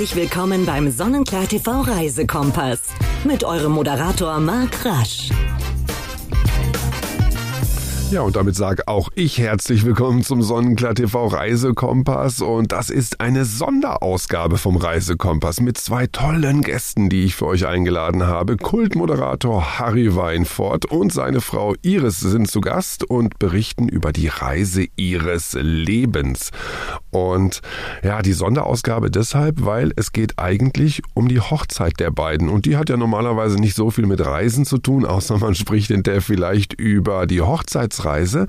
Herzlich willkommen beim Sonnenklar TV Reisekompass mit eurem Moderator Marc Rasch. Ja, und damit sage auch ich herzlich willkommen zum Sonnenklar TV Reisekompass. Und das ist eine Sonderausgabe vom Reisekompass mit zwei tollen Gästen, die ich für euch eingeladen habe. Kultmoderator Harry Weinfort und seine Frau Iris sind zu Gast und berichten über die Reise ihres Lebens. Und ja, die Sonderausgabe deshalb, weil es geht eigentlich um die Hochzeit der beiden. Und die hat ja normalerweise nicht so viel mit Reisen zu tun, außer man spricht in der vielleicht über die Hochzeits Hochzeitsreise,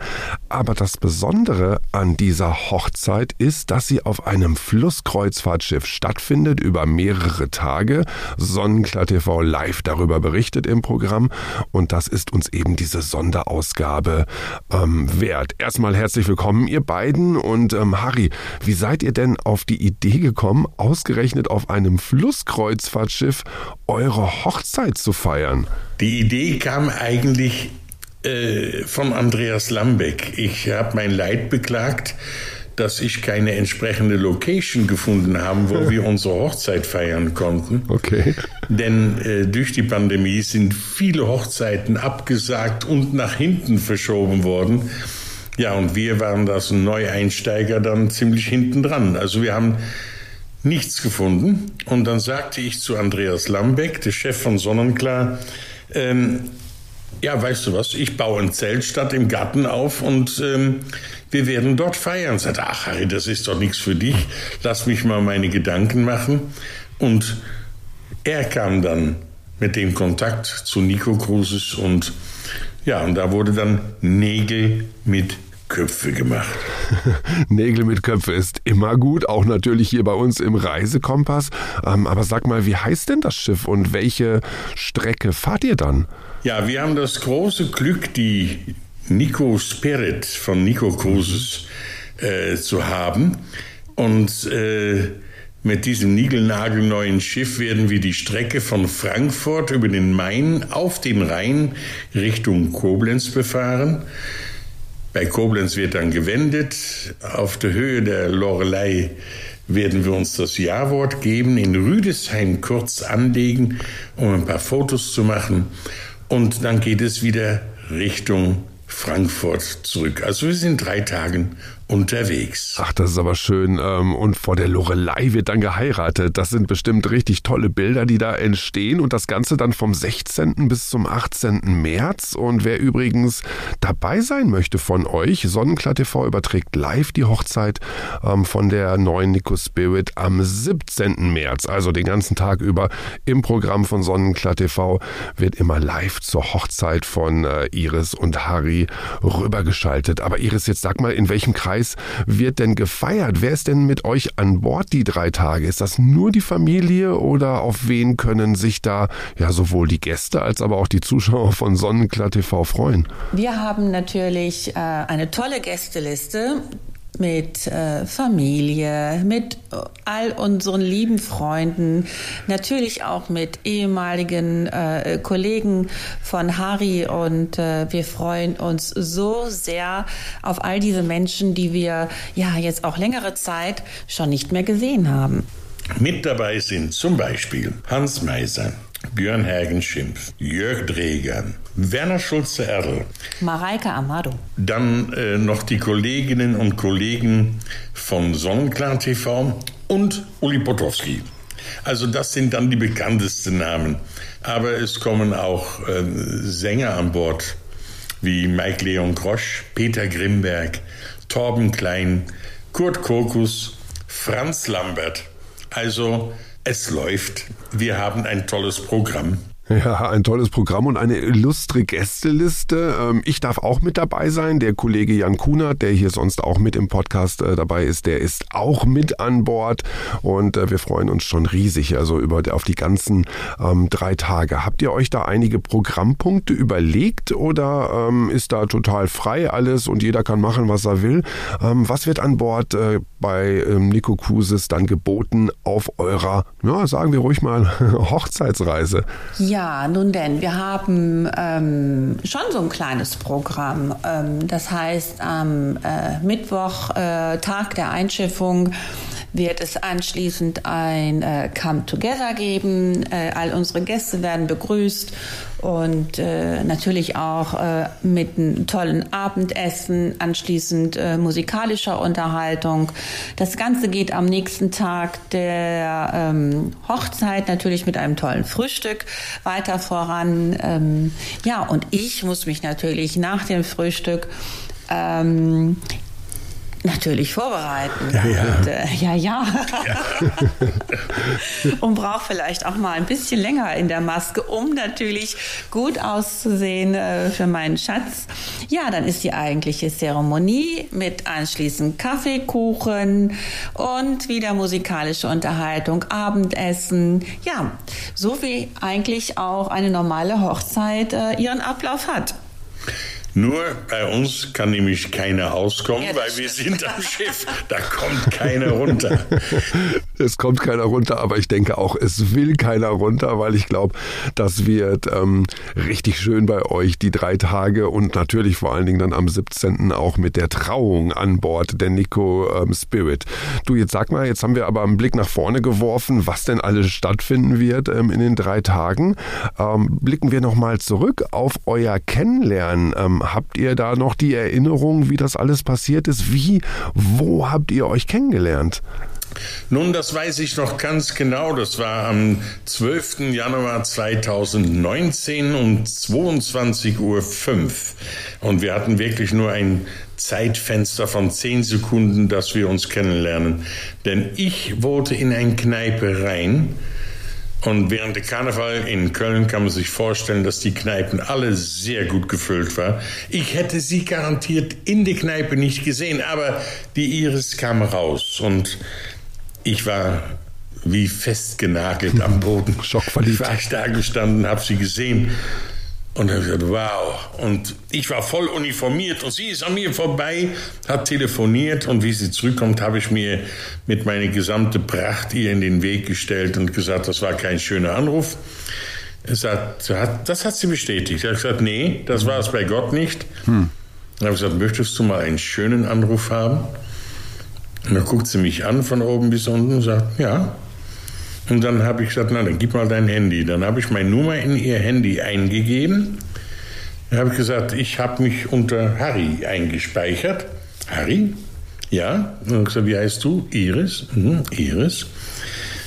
aber das Besondere an dieser Hochzeit ist, dass sie auf einem Flusskreuzfahrtschiff stattfindet über mehrere Tage. Sonnenklar TV live darüber berichtet im Programm und das ist uns eben diese Sonderausgabe ähm, wert. Erstmal herzlich willkommen, ihr beiden und ähm, Harry, wie seid ihr denn auf die Idee gekommen, ausgerechnet auf einem Flusskreuzfahrtschiff eure Hochzeit zu feiern? Die Idee kam eigentlich äh, von Andreas Lambeck. Ich habe mein Leid beklagt, dass ich keine entsprechende Location gefunden habe, wo wir unsere Hochzeit feiern konnten. Okay. Denn äh, durch die Pandemie sind viele Hochzeiten abgesagt und nach hinten verschoben worden. Ja, und wir waren das Neueinsteiger dann ziemlich hinten dran. Also wir haben nichts gefunden. Und dann sagte ich zu Andreas Lambeck, der Chef von Sonnenklar, ähm, ja, weißt du was, ich baue ein Zelt statt im Garten auf und ähm, wir werden dort feiern. Sagt, ach Harry, das ist doch nichts für dich. Lass mich mal meine Gedanken machen. Und er kam dann mit dem Kontakt zu Nico Cruises und ja, und da wurde dann Nägel mit Köpfe gemacht. Nägel mit Köpfe ist immer gut, auch natürlich hier bei uns im Reisekompass. Ähm, aber sag mal, wie heißt denn das Schiff und welche Strecke fahrt ihr dann? Ja, wir haben das große Glück, die Nico Spirit von Nico Cruises äh, zu haben. Und äh, mit diesem niegelnagelneuen Schiff werden wir die Strecke von Frankfurt über den Main auf den Rhein Richtung Koblenz befahren. Bei Koblenz wird dann gewendet. Auf der Höhe der Lorelei werden wir uns das Ja-Wort geben, in Rüdesheim kurz anlegen, um ein paar Fotos zu machen. Und dann geht es wieder Richtung Frankfurt zurück. Also wir sind drei Tagen unterwegs. Ach, das ist aber schön. Ähm, und vor der Lorelei wird dann geheiratet. Das sind bestimmt richtig tolle Bilder, die da entstehen. Und das Ganze dann vom 16. bis zum 18. März. Und wer übrigens dabei sein möchte von euch, Sonnenklar TV überträgt live die Hochzeit ähm, von der neuen Nico Spirit am 17. März. Also den ganzen Tag über im Programm von Sonnenklar TV wird immer live zur Hochzeit von äh, Iris und Harry rübergeschaltet. Aber Iris, jetzt sag mal, in welchem Kreis Preis wird denn gefeiert? Wer ist denn mit euch an Bord die drei Tage? Ist das nur die Familie oder auf wen können sich da ja sowohl die Gäste als aber auch die Zuschauer von Sonnenklar TV freuen? Wir haben natürlich äh, eine tolle Gästeliste mit äh, Familie, mit all unseren lieben Freunden, natürlich auch mit ehemaligen äh, Kollegen von Harry und äh, wir freuen uns so sehr auf all diese Menschen, die wir ja jetzt auch längere Zeit schon nicht mehr gesehen haben. Mit dabei sind zum Beispiel Hans Meiser, Björn Hagen-Schimpf, Jörg Dregern, Werner Schulze-Erl, Mareike Amado. Dann äh, noch die Kolleginnen und Kollegen von Sonnenklar TV und Uli Potowski. Also das sind dann die bekanntesten Namen. Aber es kommen auch äh, Sänger an Bord, wie Mike Leon Grosch, Peter Grimberg, Torben Klein, Kurt Kokus, Franz Lambert. Also es läuft. Wir haben ein tolles Programm. Ja, ein tolles Programm und eine illustre Gästeliste. Ähm, ich darf auch mit dabei sein. Der Kollege Jan Kunert, der hier sonst auch mit im Podcast äh, dabei ist, der ist auch mit an Bord und äh, wir freuen uns schon riesig also über auf die ganzen ähm, drei Tage. Habt ihr euch da einige Programmpunkte überlegt oder ähm, ist da total frei alles und jeder kann machen, was er will? Was wird an Bord äh, bei Nico Cruises dann geboten auf eurer, ja, sagen wir ruhig mal, Hochzeitsreise? Ja, Ja, nun denn, wir haben ähm, schon so ein kleines Programm. Ähm, das heißt, am äh, Mittwoch, äh, Tag der Einschiffung, wird es anschließend ein äh, Come Together geben. Äh, all unsere Gäste werden begrüßt und äh, natürlich auch äh, mit einem tollen Abendessen, anschließend äh, musikalischer Unterhaltung. Das Ganze geht am nächsten Tag der ähm, Hochzeit natürlich mit einem tollen Frühstück weiter voran. Ähm, ja, und ich muss mich natürlich nach dem Frühstück ähm, natürlich vorbereiten. Ja, ja. Und, äh, ja, ja. und braucht vielleicht auch mal ein bisschen länger in der Maske, um natürlich gut auszusehen äh, für meinen Schatz. Ja, dann ist die eigentliche Zeremonie mit anschließend Kaffeekuchen und wieder musikalische Unterhaltung, Abendessen. Ja, so wie eigentlich auch eine normale Hochzeit äh, ihren Ablauf hat. Nur bei uns kann nämlich keiner auskommen, Ja, weil wir sind am Schiff. Da kommt keiner runter. Es kommt keiner runter, aber ich denke auch, es will keiner runter, weil ich glaube, das wird ähm, richtig schön bei euch, die drei Tage und natürlich vor allen Dingen dann am 17. auch mit der Trauung an Bord der Nico ähm, Spirit. Du, jetzt sag mal, jetzt haben wir aber einen Blick nach vorne geworfen, was denn alles stattfinden wird ähm, in den drei Tagen. Ähm, blicken wir nochmal zurück auf euer Kennenlernen. Ähm, habt ihr da noch die Erinnerung, wie das alles passiert ist? Wie, wo habt ihr euch kennengelernt? Nun, das weiß ich noch ganz genau. Das war am 12. Januar 2019 um 22.05 Uhr. Und wir hatten wirklich nur ein Zeitfenster von 10 Sekunden, dass wir uns kennenlernen. Denn ich wollte in eine Kneipe rein. Und während der Karneval in Köln kann man sich vorstellen, dass die Kneipen alle sehr gut gefüllt waren. Ich hätte sie garantiert in der Kneipe nicht gesehen, aber die Iris kam raus und ich war wie festgenagelt am Boden. Schockverliebt. Ich war da gestanden, habe sie gesehen und habe gesagt, wow. Und ich war voll uniformiert und sie ist an mir vorbei, hat telefoniert und wie sie zurückkommt, habe ich mir mit meiner gesamten Pracht ihr in den Weg gestellt und gesagt, das war kein schöner Anruf. Es hat, das hat sie bestätigt. Ich habe gesagt, nee, das war es bei Gott nicht. Hm. Dann habe ich gesagt, möchtest du mal einen schönen Anruf haben? Und dann guckt sie mich an von oben bis unten und sagt, ja. Und dann habe ich gesagt, na, dann gib mal dein Handy. Dann habe ich meine Nummer in ihr Handy eingegeben. Dann habe ich gesagt, ich habe mich unter Harry eingespeichert. Harry? Ja. Und dann gesagt, wie heißt du? Iris. Mhm, Iris.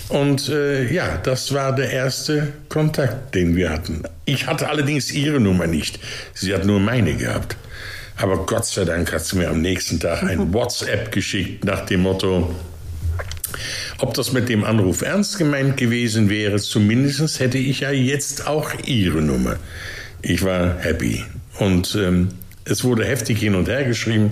Und äh, ja, das war der erste Kontakt, den wir hatten. Ich hatte allerdings ihre Nummer nicht. Sie hat nur meine gehabt. Aber Gott sei Dank hat sie mir am nächsten Tag ein WhatsApp geschickt nach dem Motto, ob das mit dem Anruf ernst gemeint gewesen wäre, zumindest hätte ich ja jetzt auch ihre Nummer. Ich war happy. Und ähm, es wurde heftig hin und her geschrieben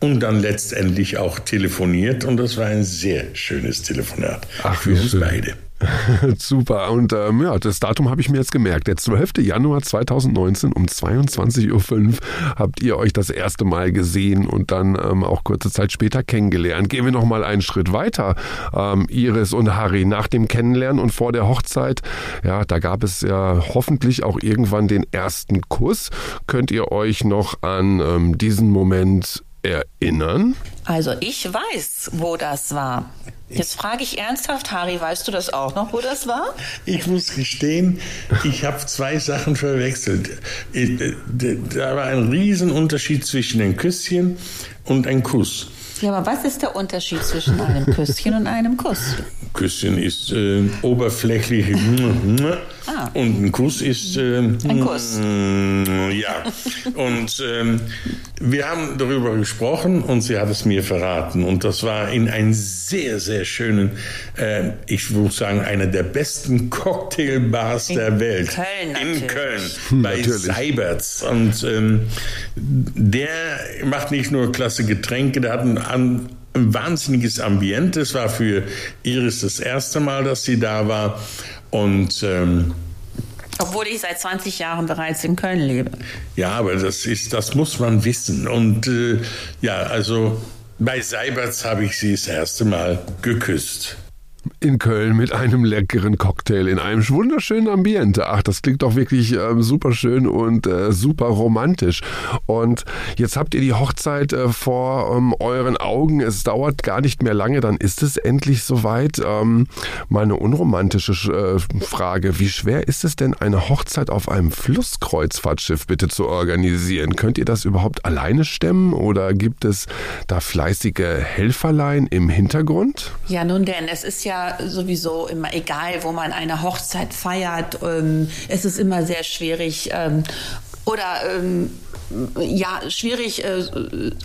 und dann letztendlich auch telefoniert. Und das war ein sehr schönes Telefonat Ach, für uns schön. beide. Super. Und ähm, ja, das Datum habe ich mir jetzt gemerkt. Der 12. Januar 2019 um 22.05 Uhr habt ihr euch das erste Mal gesehen und dann ähm, auch kurze Zeit später kennengelernt. Gehen wir noch mal einen Schritt weiter. Ähm, Iris und Harry nach dem Kennenlernen und vor der Hochzeit, ja, da gab es ja hoffentlich auch irgendwann den ersten Kuss. Könnt ihr euch noch an ähm, diesen Moment erinnern? Also ich weiß, wo das war. Jetzt frage ich ernsthaft, Harry, weißt du das auch noch, wo das war? Ich muss gestehen, ich habe zwei Sachen verwechselt. Ich- Da war ein Riesenunterschied zwischen ein Küsschen und ein Kuss. Ja, aber was ist der Unterschied zwischen einem Küsschen und einem Kuss? Küsschen ist äh, oberflächlich Ah. und ein Kuss ist äh, Ein Kuss. ja. Und ähm, wir haben darüber gesprochen und sie hat es mir verraten und das war in einem sehr sehr schönen, äh, ich würde sagen einer der besten Cocktailbars In der Welt Köln in natürlich. Köln bei Natürlich. Seiberts und ähm, der macht nicht nur klasse Getränke, der hat ein, ein, ein wahnsinniges Ambiente. Es war für Iris das erste Mal, dass sie da war und ähm, Obwohl ich seit 20 Jahren bereits in Köln lebe. ja, aber das ist, das muss man wissen und äh, ja, also bei Seiberts habe ich sie das erste Mal geküsst. In Köln mit einem leckeren Cocktail in einem wunderschönen Ambiente. Ach, das klingt doch wirklich äh, super schön und äh, super romantisch. Und jetzt habt ihr die Hochzeit äh, vor ähm, euren Augen. Es dauert gar nicht mehr lange, dann ist es endlich soweit. Ähm, mal eine unromantische äh, Frage. Wie schwer ist es denn, eine Hochzeit auf einem Flusskreuzfahrtschiff bitte zu organisieren? Könnt ihr das überhaupt alleine stemmen oder gibt es da fleißige Helferlein im Hintergrund? Ja, nun denn, es ist ja sowieso immer egal, wo man eine Hochzeit feiert. Ähm, es ist immer sehr schwierig. Ähm, oder ähm, ja, schwierig, äh,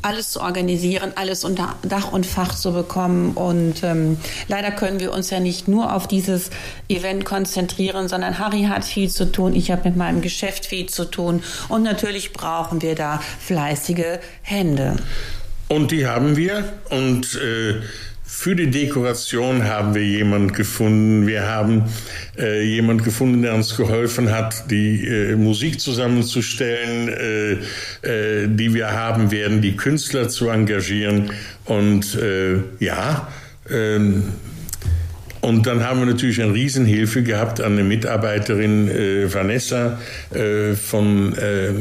alles zu organisieren, alles unter Dach und Fach zu bekommen. Und ähm, leider können wir uns ja nicht nur auf dieses Event konzentrieren, sondern Harry hat viel zu tun, ich habe mit meinem Geschäft viel zu tun. Und natürlich brauchen wir da fleißige Hände. Und die haben wir. Und äh, für die Dekoration haben wir jemand gefunden. Wir haben äh, jemand gefunden, der uns geholfen hat, die äh, Musik zusammenzustellen, äh, äh die wir haben werden, die Künstler zu engagieren. Und äh, ja, ähm, und dann haben wir natürlich eine Riesenhilfe gehabt an eine Mitarbeiterin äh, Vanessa äh, von äh,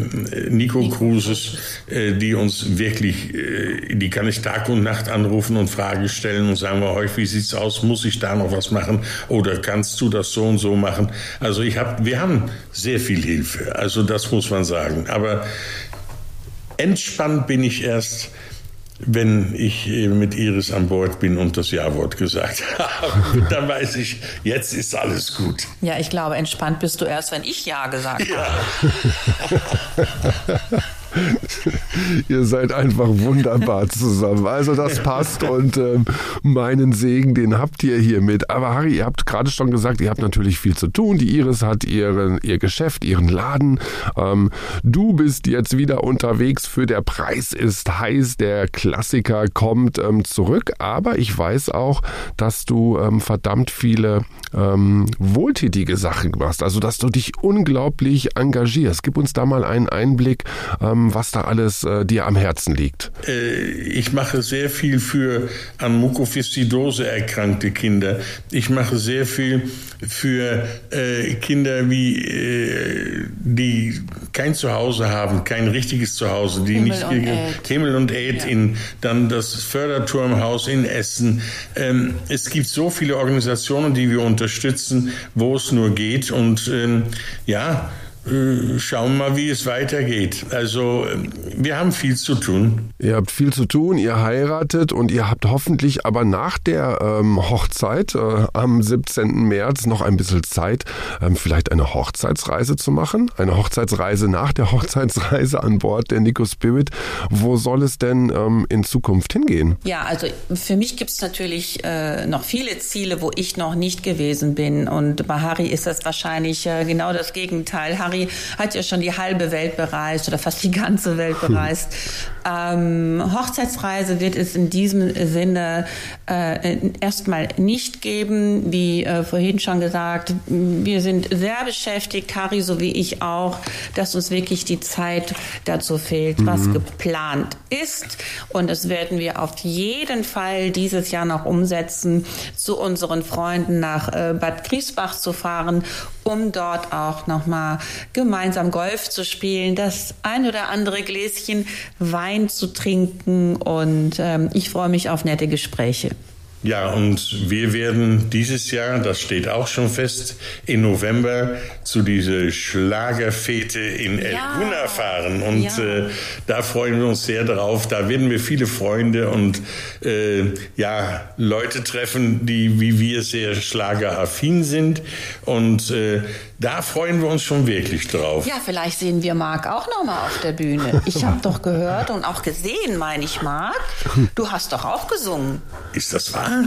Nico Cruises, äh, die uns wirklich, äh, die kann ich Tag und Nacht anrufen und Fragen stellen und sagen wir euch, wie sieht's aus? Muss ich da noch was machen? Oder kannst du das so und so machen? Also ich habe, wir haben sehr viel Hilfe. Also das muss man sagen. Aber entspannt bin ich erst wenn ich mit Iris an Bord bin und das Ja-Wort gesagt habe, dann weiß ich, jetzt ist alles gut. Ja, ich glaube, entspannt bist du erst, wenn ich Ja gesagt habe. Ihr seid einfach wunderbar zusammen. Also das passt und ähm, meinen Segen, den habt ihr hiermit. Aber Harry, ihr habt gerade schon gesagt, ihr habt natürlich viel zu tun. Die Iris hat ihren, ihr Geschäft, ihren Laden. Ähm, du bist jetzt wieder unterwegs für der Preis ist heiß. Der Klassiker kommt ähm, zurück. Aber ich weiß auch, dass du ähm, verdammt viele ähm, wohltätige Sachen machst. Also dass du dich unglaublich engagierst. Gib uns da mal einen Einblick ähm, was da alles äh, dir am Herzen liegt. Äh, ich mache sehr viel für an Mukoviszidose erkrankte Kinder. Ich mache sehr viel für äh, Kinder, wie, äh, die kein Zuhause haben, kein richtiges Zuhause, die Himmel nicht und Himmel und Ed ja. in dann das Förderturmhaus in Essen. Ähm, es gibt so viele Organisationen, die wir unterstützen, wo es nur geht und ähm, ja, schauen wir mal, wie es weitergeht. Also ähm, wir haben viel zu tun. Ihr habt viel zu tun, ihr heiratet und ihr habt hoffentlich aber nach der ähm, Hochzeit äh, am 17. März noch ein bisschen Zeit, ähm, vielleicht eine Hochzeitsreise zu machen. Eine Hochzeitsreise nach der Hochzeitsreise an Bord der Nico Spirit. Wo soll es denn ähm, in Zukunft hingehen? Ja, also für mich gibt es natürlich äh, noch viele Ziele, wo ich noch nicht gewesen bin. Und bei Harry ist das wahrscheinlich äh, genau das Gegenteil. Harry Harry hat ja schon die halbe Welt bereist oder fast die ganze Welt bereist. Ähm, Hochzeitsreise wird es in diesem Sinne äh, erstmal nicht geben. Wie äh, vorhin schon gesagt, wir sind sehr beschäftigt, Harry so wie ich auch, dass uns wirklich die Zeit dazu fehlt, mhm. was geplant ist. Und das werden wir auf jeden Fall dieses Jahr noch umsetzen, zu unseren Freunden nach äh, Bad Griesbach zu fahren, um dort auch nochmal gemeinsam Golf zu spielen, das ein oder andere Gläschen Wein zu trinken und ähm, ich freue mich auf nette Gespräche. Ja, und wir werden dieses Jahr, das steht auch schon fest, im November zu dieser Schlagerfete in El ja. fahren. Und ja. äh, da freuen wir uns sehr drauf. Da werden wir viele Freunde und äh, ja, Leute treffen, die wie wir sehr schlageraffin sind. Und äh, da freuen wir uns schon wirklich drauf. Ja, vielleicht sehen wir Marc auch noch mal auf der Bühne. Ich habe doch gehört und auch gesehen, meine ich, Marc. Du hast doch auch gesungen. Ist das wahr?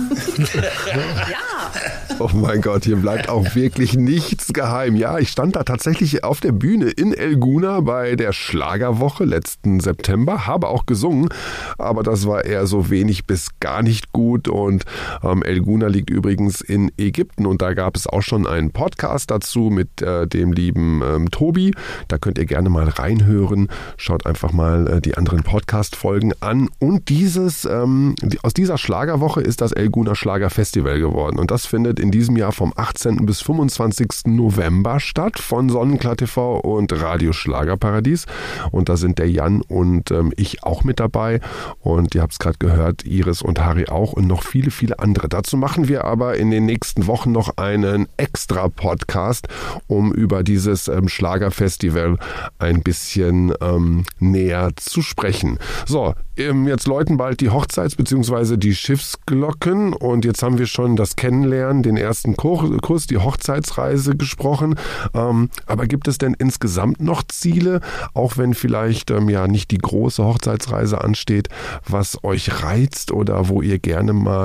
ja. Oh mein Gott, hier bleibt auch wirklich nichts geheim. Ja, ich stand da tatsächlich auf der Bühne in Elguna bei der Schlagerwoche letzten September, habe auch gesungen, aber das war eher so wenig bis gar nicht gut. Und ähm, Elguna liegt übrigens in Ägypten und da gab es auch schon einen Podcast dazu mit äh, dem lieben ähm, Tobi. Da könnt ihr gerne mal reinhören. Schaut einfach mal äh, die anderen Podcast-Folgen an. Und dieses, ähm, die, aus dieser Schlagerwoche ist das das Elguna Schlager Festival geworden. Und das findet in diesem Jahr vom 18. bis 25. November statt von Sonnenklar TV und Radio Schlagerparadies. Und da sind der Jan und ähm, ich auch mit dabei. Und ihr habt es gerade gehört, Iris und Harry auch und noch viele, viele andere. Dazu machen wir aber in den nächsten Wochen noch einen extra Podcast, um über dieses ähm, Schlagerfestival ein bisschen ähm, näher zu sprechen. So, ähm, jetzt läuten bald die Hochzeits- bzw. die Schiffsglocken und jetzt haben wir schon das Kennenlernen, den ersten Kurs, die Hochzeitsreise gesprochen. Ähm, aber gibt es denn insgesamt noch Ziele, auch wenn vielleicht ähm, ja nicht die große Hochzeitsreise ansteht, was euch reizt oder wo ihr gerne mal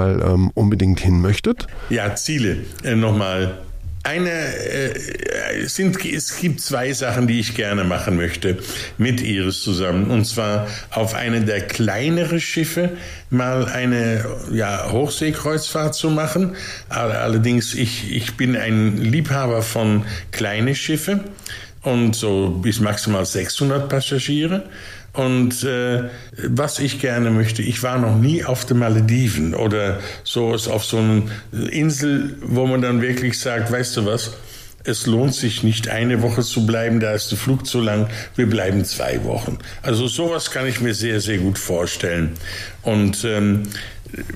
unbedingt hin möchtet? Ja, Ziele. Äh, Nochmal eine äh, sind, es gibt zwei Sachen, die ich gerne machen möchte mit Iris zusammen. Und zwar auf eine der kleineren Schiffe mal eine ja, Hochseekreuzfahrt zu machen. Allerdings, ich, ich bin ein Liebhaber von kleinen Schiffen und so bis maximal 600 Passagiere. Und äh, was ich gerne möchte, ich war noch nie auf den Malediven oder so auf so einer Insel, wo man dann wirklich sagt, weißt du was, es lohnt sich nicht eine Woche zu bleiben, da ist der Flug zu lang, wir bleiben zwei Wochen. Also sowas kann ich mir sehr, sehr gut vorstellen. Und ähm,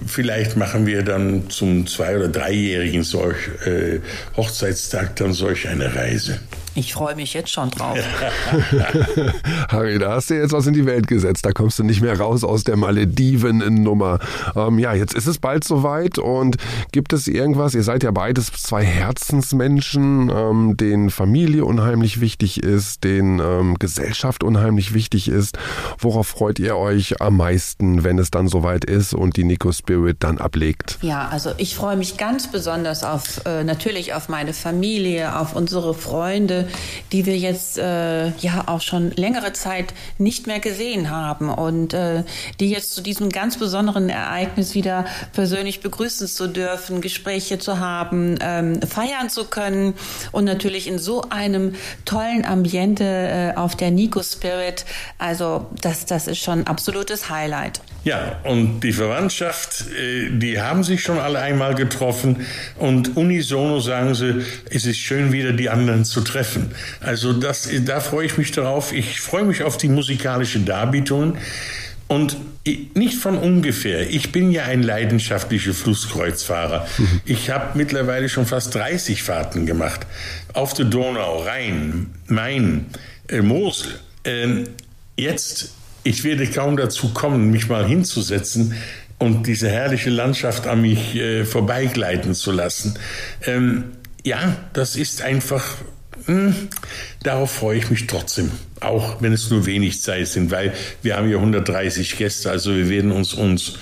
vielleicht machen wir dann zum zwei- oder dreijährigen solch, äh, Hochzeitstag dann solch eine Reise. Ich freue mich jetzt schon drauf. Harry, da hast du jetzt was in die Welt gesetzt. Da kommst du nicht mehr raus aus der Malediven-Nummer. Ähm, ja, jetzt ist es bald soweit und gibt es irgendwas? Ihr seid ja beides zwei Herzensmenschen, ähm, denen Familie unheimlich wichtig ist, denen ähm, Gesellschaft unheimlich wichtig ist. Worauf freut ihr euch am meisten, wenn es dann soweit ist und die Nico Spirit dann ablegt? Ja, also ich freue mich ganz besonders auf äh, natürlich auf meine Familie, auf unsere Freunde die wir jetzt äh, ja auch schon längere Zeit nicht mehr gesehen haben und äh, die jetzt zu diesem ganz besonderen Ereignis wieder persönlich begrüßen zu dürfen, Gespräche zu haben, ähm, feiern zu können und natürlich in so einem tollen Ambiente äh, auf der Nico Spirit. Also das, das ist schon ein absolutes Highlight. Ja, und die Verwandtschaft, äh, die haben sich schon alle einmal getroffen und unisono sagen sie, es ist schön wieder die anderen zu treffen. Also das, da freue ich mich darauf. Ich freue mich auf die musikalische Darbietung. Und nicht von ungefähr. Ich bin ja ein leidenschaftlicher Flusskreuzfahrer. Mhm. Ich habe mittlerweile schon fast 30 Fahrten gemacht. Auf der Donau, Rhein, Main, äh, Mosel. Ähm, jetzt ich werde kaum dazu kommen, mich mal hinzusetzen und diese herrliche Landschaft an mich äh, vorbeigleiten zu lassen. Ähm, ja, das ist einfach, mh, hm, darauf freue ich mich trotzdem. Auch wenn es nur wenig Zeit sind, weil wir haben ja 130 Gäste, also wir werden uns uns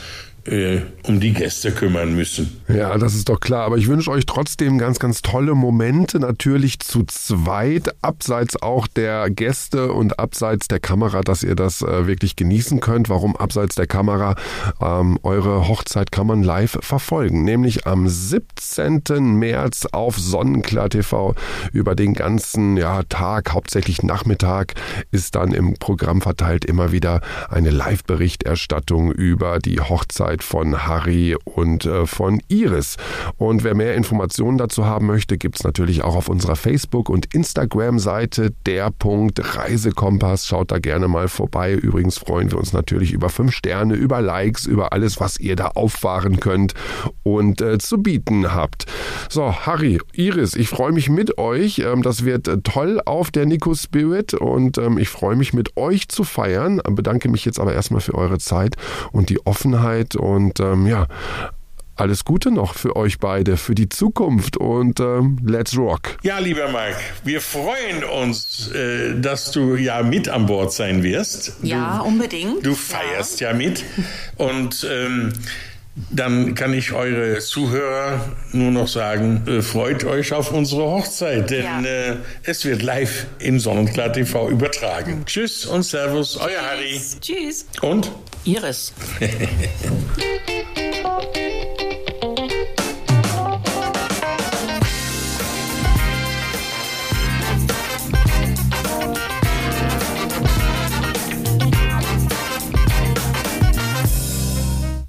äh, um die Gäste kümmern müssen. Ja, das ist doch klar. Aber ich wünsche euch trotzdem ganz, ganz tolle Momente, natürlich zu zweit, abseits auch der Gäste und abseits der Kamera, dass ihr das äh, wirklich genießen könnt. Warum abseits der Kamera? Ähm, eure Hochzeit kann man live verfolgen, nämlich am 17. März auf Sonnenklar TV über den ganzen ja, Tag, hauptsächlich Nachmittag, ist dann im Programm verteilt immer wieder eine Live-Berichterstattung über die Hochzeit Arbeit von Harry und äh, von Iris. Und wer mehr Informationen dazu haben möchte, gibt es natürlich auch auf unserer Facebook- und Instagram-Seite der Punkt Reisekompass. Schaut da gerne mal vorbei. Übrigens freuen wir uns natürlich über fünf Sterne, über Likes, über alles, was ihr da auffahren könnt und äh, zu bieten habt. So, Harry, Iris, ich freue mich mit euch. Ähm, das wird äh, toll auf der Nico Spirit und ähm, ich freue mich mit euch zu feiern. Bedanke mich jetzt aber erstmal für eure Zeit und die Offenheit und ähm, ja, alles Gute noch für euch beide, für die Zukunft und ähm, let's rock. Ja, lieber Marc, wir freuen uns, äh, dass du ja mit an Bord sein wirst. Ja, du, unbedingt. Du feierst ja, ja mit und ähm, dann kann ich eure Zuhörer nur noch sagen, äh, freut euch auf unsere Hochzeit, denn ja. äh, es wird live im Sonnenklar TV übertragen. Tschüss und Servus, euer Harry. Tschüss. Und? Iris.